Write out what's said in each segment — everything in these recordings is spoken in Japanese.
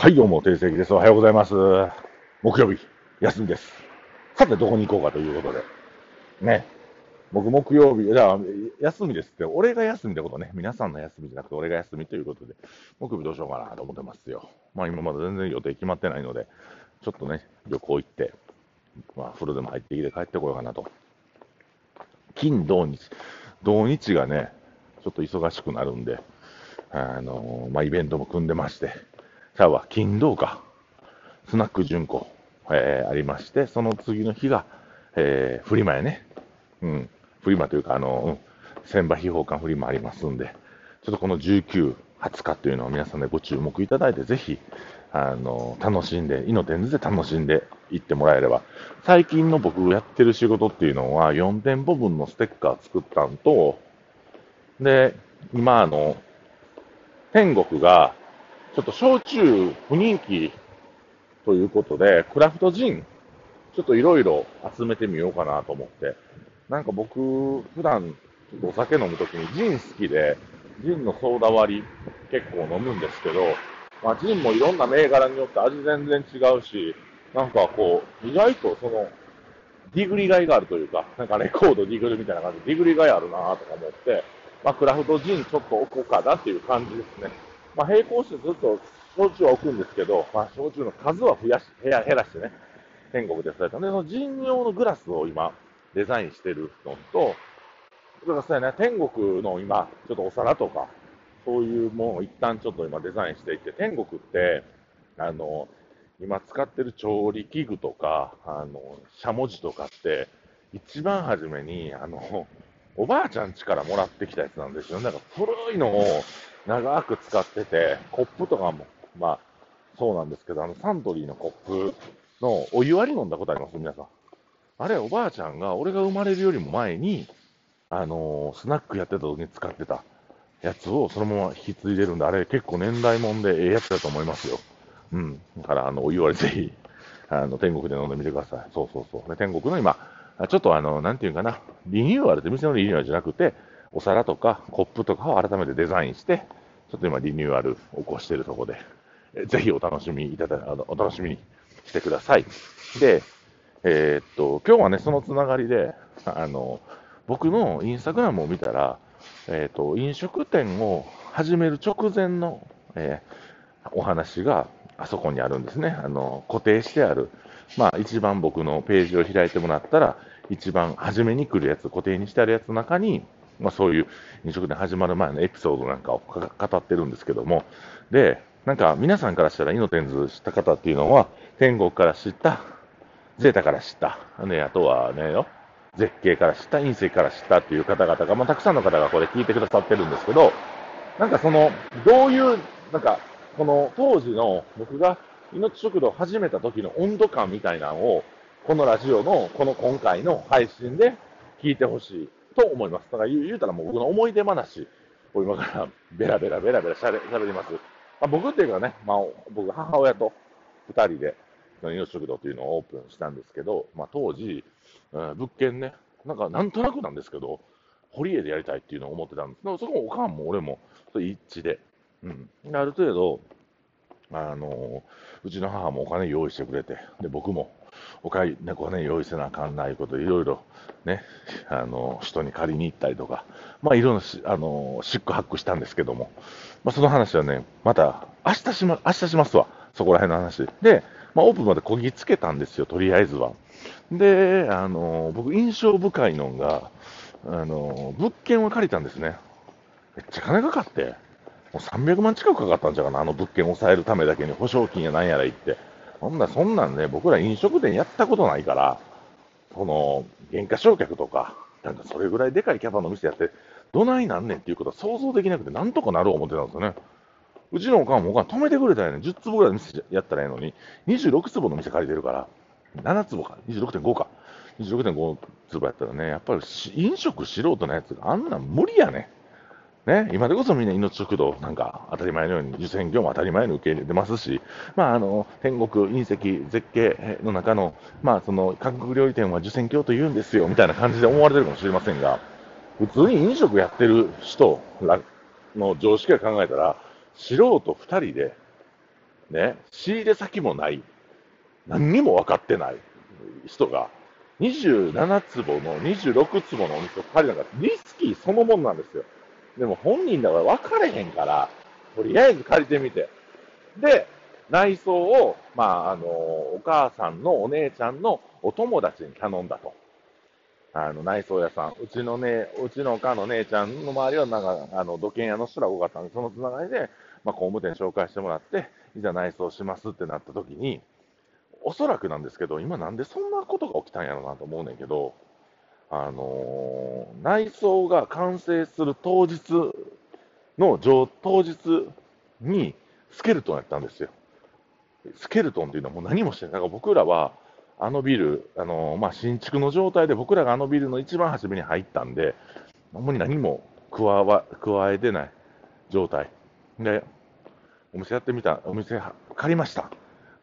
はい、どうも、定石です。おはようございます。木曜日、休みです。さて、どこに行こうかということで。ね。僕、木曜日、じゃあ、休みですって、俺が休みってことね。皆さんの休みじゃなくて、俺が休みということで、木曜日どうしようかなと思ってますよ。まあ、今まだ全然予定決まってないので、ちょっとね、旅行行って、まあ、風呂でも入ってきて帰ってこようかなと。金、土日。土日がね、ちょっと忙しくなるんで、あのまあ、イベントも組んでまして、さあは金土か、スナック純子、えーありまして、その次の日が、えー、フリマやね。うん。フリマというか、あの、うん、千葉秘宝館フリマありますんで、ちょっとこの19、20日っていうのを皆さんでご注目いただいて、ぜひ、あの、楽しんで、イノテンズで楽しんでいってもらえれば。最近の僕やってる仕事っていうのは、4店舗分のステッカー作ったんと、で、今、あの、天国が、ちょっと焼酎不人気ということで、クラフトジン、ちょっといろいろ集めてみようかなと思って。なんか僕、普段ちょっとお酒飲むときにジン好きで、ジンのソーダ割り結構飲むんですけど、まあ、ジンもいろんな銘柄によって味全然違うし、なんかこう、意外とその、ディグリがいがあるというか、なんかレコードディグルみたいな感じでディグリがいあるなとか思って、まあ、クラフトジンちょっと置こうかなっていう感じですね。まあ、並行してずっと焼酎は置くんですけど、まあ、焼酎の数は増やし、減ら減らしてね、天国でされたんで、そのジン用のグラスを今、デザインしてるのと、それからそうやね、天国の今、ちょっとお皿とか、そういうものを一旦ちょっと今デザインしていて、天国って、あの、今使ってる調理器具とか、あの、しゃもじとかって、一番初めに、あの、おばあちゃん家からもらってきたやつなんですよ。なんか古いのを長く使ってて、コップとかも、まあ、そうなんですけど、あの、サントリーのコップのお湯割り飲んだことあります皆さん。あれ、おばあちゃんが、俺が生まれるよりも前に、あのースナックやってた時に使ってたやつをそのまま引き継いでるんで、あれ結構年代もんでええやつだと思いますよ。うん。だから、あの、お湯割りぜひ、あの、天国で飲んでみてください。そうそうそう。で天国の今、ちょっとあの、なんていうかな、リニューアルって店のリニューアルじゃなくて、お皿とかコップとかを改めてデザインして、ちょっと今リニューアルを起こしているところで、ぜひお楽しみいただ、あの、お楽しみにしてください。で、えーっと、今日はね、そのつながりで、あの、僕のインスタグラムを見たら、えーっと、飲食店を始める直前の、えーお話があそこにあるんですね。あの、固定してある。まあ、一番僕のページを開いてもらったら、一番初めに来るやつ、固定にしてあるやつの中に、まあ、そういう飲食店始まる前のエピソードなんかを語ってるんですけども、で、なんか皆さんからしたら、イノテンズ知った方っていうのは、天国から知った、ゼータから知った、ね、あとはねよ、絶景から知った、隕石から知ったっていう方々が、まあ、たくさんの方がこれ聞いてくださってるんですけど、なんかその、どういう、なんか、この当時の僕が命食堂始めた時の温度感みたいなのを、このラジオの、この今回の配信で聞いてほしい。と思います。だから言う言うたらもう僕の思い出話を今からベラベラベラベラしゃべります。まあ、僕っていうかね、まあ、僕母親と二人で、命食堂というのをオープンしたんですけど、まあ、当時、うん物件ね、なんかなんとなくなんですけど、堀江でやりたいっていうのを思ってたんです。でもそこもおかんも俺も一致で、うん。ある程度、あのうちの母もお金用意してくれて、で僕もお金ねお金用意せなあかんないこと、いろいろね、あの人に借りに行ったりとか、まあ、いろんなあのシックハックしたんですけども、まあ、その話はね、また明日し,、ま、明日しますわ、そこら辺の話で。まあ、オープンまでこぎつけたんですよ、とりあえずは。で、あの僕、印象深いのが、あの物件を借りたんですね。めっちゃ金かかって、もう300万近くかかったんちゃうかな、あの物件を抑えるためだけに保証金やなんやら言って。そんな、そんなんね、僕ら飲食店やったことないから、その、原価償却とか、なんかそれぐらいでかいキャパの店やって、どないなんねんっていうことは想像できなくて、なんとかなる思ってたんですよね。うちのおかんもおかん止めてくれたらね、10坪ぐらいの店やったらええのに、26坪の店借りてるから、7坪か、26.5か。26.5坪やったらね、やっぱり飲食素人のやつがあんなん無理やね。ね、今でこそみんな命食堂なんか当たり前のように受選業も当たり前に受け入れてますし、まあ、あの天国、隕石、絶景の中の,、まあその韓国料理店は受選業と言うんですよみたいな感じで思われてるかもしれませんが、普通に飲食やってる人らの常識から考えたら、素人2人でね、仕入れ先もない、何にも分かってない人が、27坪の26坪のお店を借りなかリスキーそのもんなんですよ。でも本人だから分かれへんから、とりあえず借りてみて。で、内装を、まあ、あの、お母さんのお姉ちゃんのお友達に頼んだと。あの、内装屋さん。うちのね、うちのお母の姉ちゃんの周りは、なんか、あの、土建屋の人ら多かったんで、そのつながりで、まあ、工務店紹介してもらって、いざ内装しますってなった時に、おそらくなんですけど、今なんでそんなことが起きたんやろうなと思うねんけど、あのー、内装が完成する当日の上、当日にスケルトンやったんですよ。スケルトンっていうのはもう何もしてない。だから僕らは、あのビル、あのー、まあ、新築の状態で僕らがあのビルの一番初めに入ったんで、主に何も加わ加えてない状態。で、お店やってみた、お店借りました。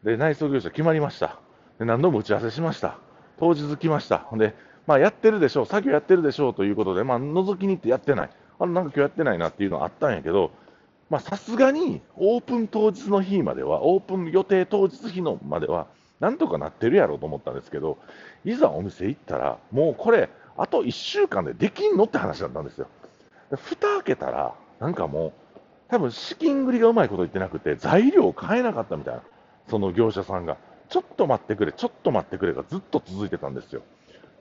で、内装業者決まりました。で、何度も打ち合わせしました。当日来ました。で、まあ、やってるでしょう、作業やってるでしょうということで、まあ、覗きに行ってやってない。あ、なんか今日やってないなっていうのはあったんやけど、さすがにオープン当日の日までは、オープン予定当日日のまでは、なんとかなってるやろうと思ったんですけど、いざお店行ったら、もうこれ、あと1週間でできんのって話だったんですよ。蓋開けたら、なんかもう、多分資金繰りがうまいこと言ってなくて、材料を買えなかったみたいな。その業者さんが、ちょっと待ってくれ、ちょっと待ってくれがずっと続いてたんですよ。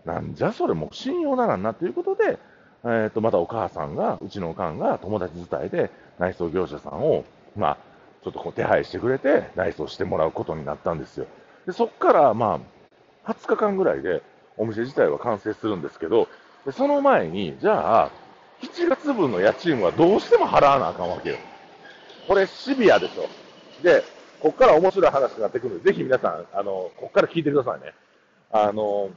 なんじゃそれも信用ならんなということで、えー、とまたお母さんが、うちのおかんが友達伝えで内装業者さんを、まあ、ちょっとこう手配してくれて内装してもらうことになったんですよ。でそこからまあ20日間ぐらいでお店自体は完成するんですけど、でその前に、じゃあ、7月分の家賃はどうしても払わなあかんわけよ。これシビアでしょ。で、ここから面白い話になってくるので、ぜひ皆さん、あの、ここから聞いてくださいね。あの、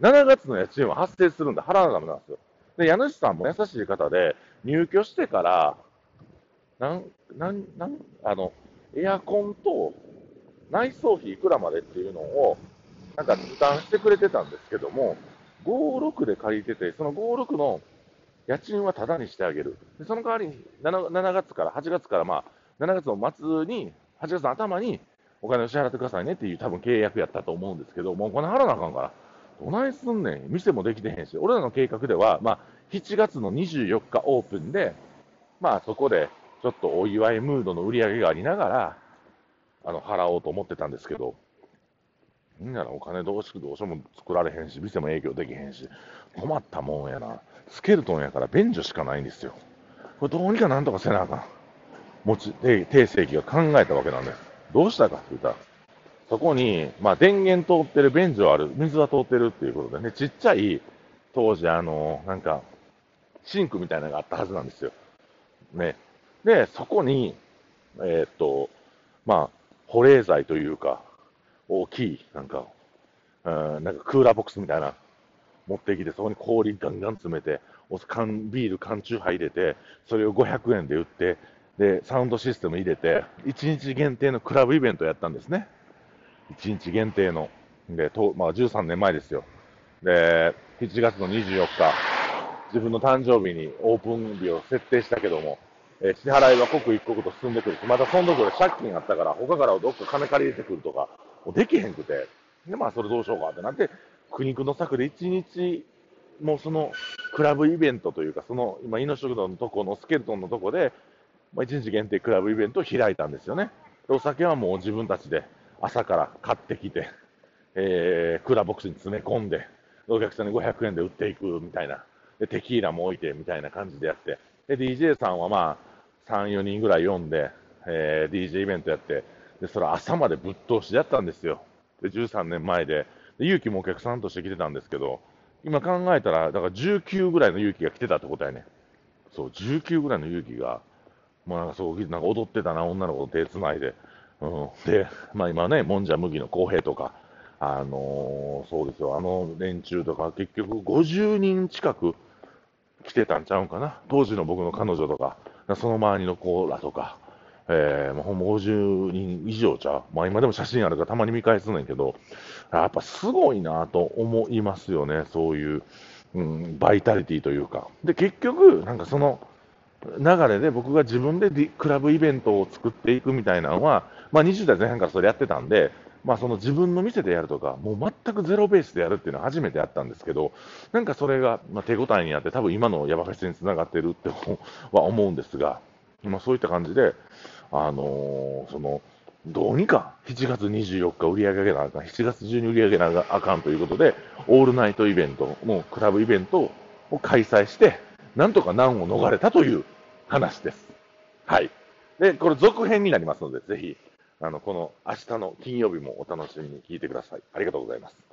7月の家賃は発生するんで払わなダメなんですよ。で、家主さんも優しい方で、入居してから、なん、なん、なん、あの、エアコンと内装費いくらまでっていうのを、なんか負担してくれてたんですけども、56で借りてて、その56の家賃はタダにしてあげる。でその代わりに7、7月から、8月からまあ、7月の末に8月の頭にお金を支払ってくださいねっていう多分契約やったと思うんですけど、もうお金払わなあかんから、どないすんねん、店もできてへんし、俺らの計画では、まあ、7月の24日オープンで、まあそこでちょっとお祝いムードの売り上げがありながら、あの払おうと思ってたんですけど、みんなのお金どうしどうしても作られへんし、店も営業できへんし、困ったもんやな、スケルトンやから便所しかないんですよ。これどうにかなんとかせなあかん。持ち、定世紀が考えたわけなんです。どうしたかって言ったら、そこに、まあ、電源通ってる、便所ある、水は通ってるっていうことでね、ちっちゃい、当時、あの、なんか、シンクみたいなのがあったはずなんですよ。ね。で、そこに、えー、っと、まあ、保冷剤というか、大きい、なんか、うん、なんかクーラーボックスみたいな、持ってきて、そこに氷ガンガン詰めて、お缶ビール、缶チューハイ入れて、それを500円で売って、で、サウンドシステム入れて、1日限定のクラブイベントやったんですね。1日限定の。で、とまあ、13年前ですよ。で、7月の24日、自分の誕生日にオープン日を設定したけども、えー、支払いは刻一刻と進んでくるし、またそのところで借金あったから、他からどっか金借りてくるとか、もうできへんくて、で、まあ、それどうしようかってなって、苦肉の策で1日、もうそのクラブイベントというか、その今、イノ食堂のとこのスケルトンのとこで、まあ、1日限定クラブイベントを開いたんですよね。お酒はもう自分たちで朝から買ってきて、えー、クーラーボックスに詰め込んで、お客さんに500円で売っていくみたいな、でテキーラも置いてみたいな感じでやって、で DJ さんはまあ3、4人ぐらい呼んで、えー、DJ イベントやって、でそれ朝までぶっ通しでやったんですよ。で13年前で、で勇気もお客さんとして来てたんですけど、今考えたら、だから19ぐらいの勇気が来てたってことやね。そう、19ぐらいの勇気が、まあ、なんかそう、なんか踊ってたな、女の子と手つないで。うん、で、まあ今ね、もんじゃ麦の公平とか、あのー、そうですよ、あの連中とか、結局50人近く来てたんちゃうんかな。当時の僕の彼女とか、その周りの子らとか、えー、もうほんま50人以上ちゃう。まあ今でも写真あるからたまに見返すねんけど、やっぱすごいなと思いますよね、そういう、うん、バイタリティというか。で、結局、なんかその、流れで僕が自分でクラブイベントを作っていくみたいなのは、まあ、20代前半からそれやってたんで、まあ、その自分の店でやるとか、もう全くゼロベースでやるっていうのは初めてやったんですけど、なんかそれが、ま、手応えになって、多分今のヤバフェスにつながってるっては思うんですが、まあ、そういった感じで、あのー、その、どうにか7月24日売り上げなあかん、7月中に売り上げなあかんということで、オールナイトイベント、もうクラブイベントを開催して、なんとか難を逃れたという話です。はい。で、これ続編になりますので、ぜひ、あの、この明日の金曜日もお楽しみに聞いてください。ありがとうございます。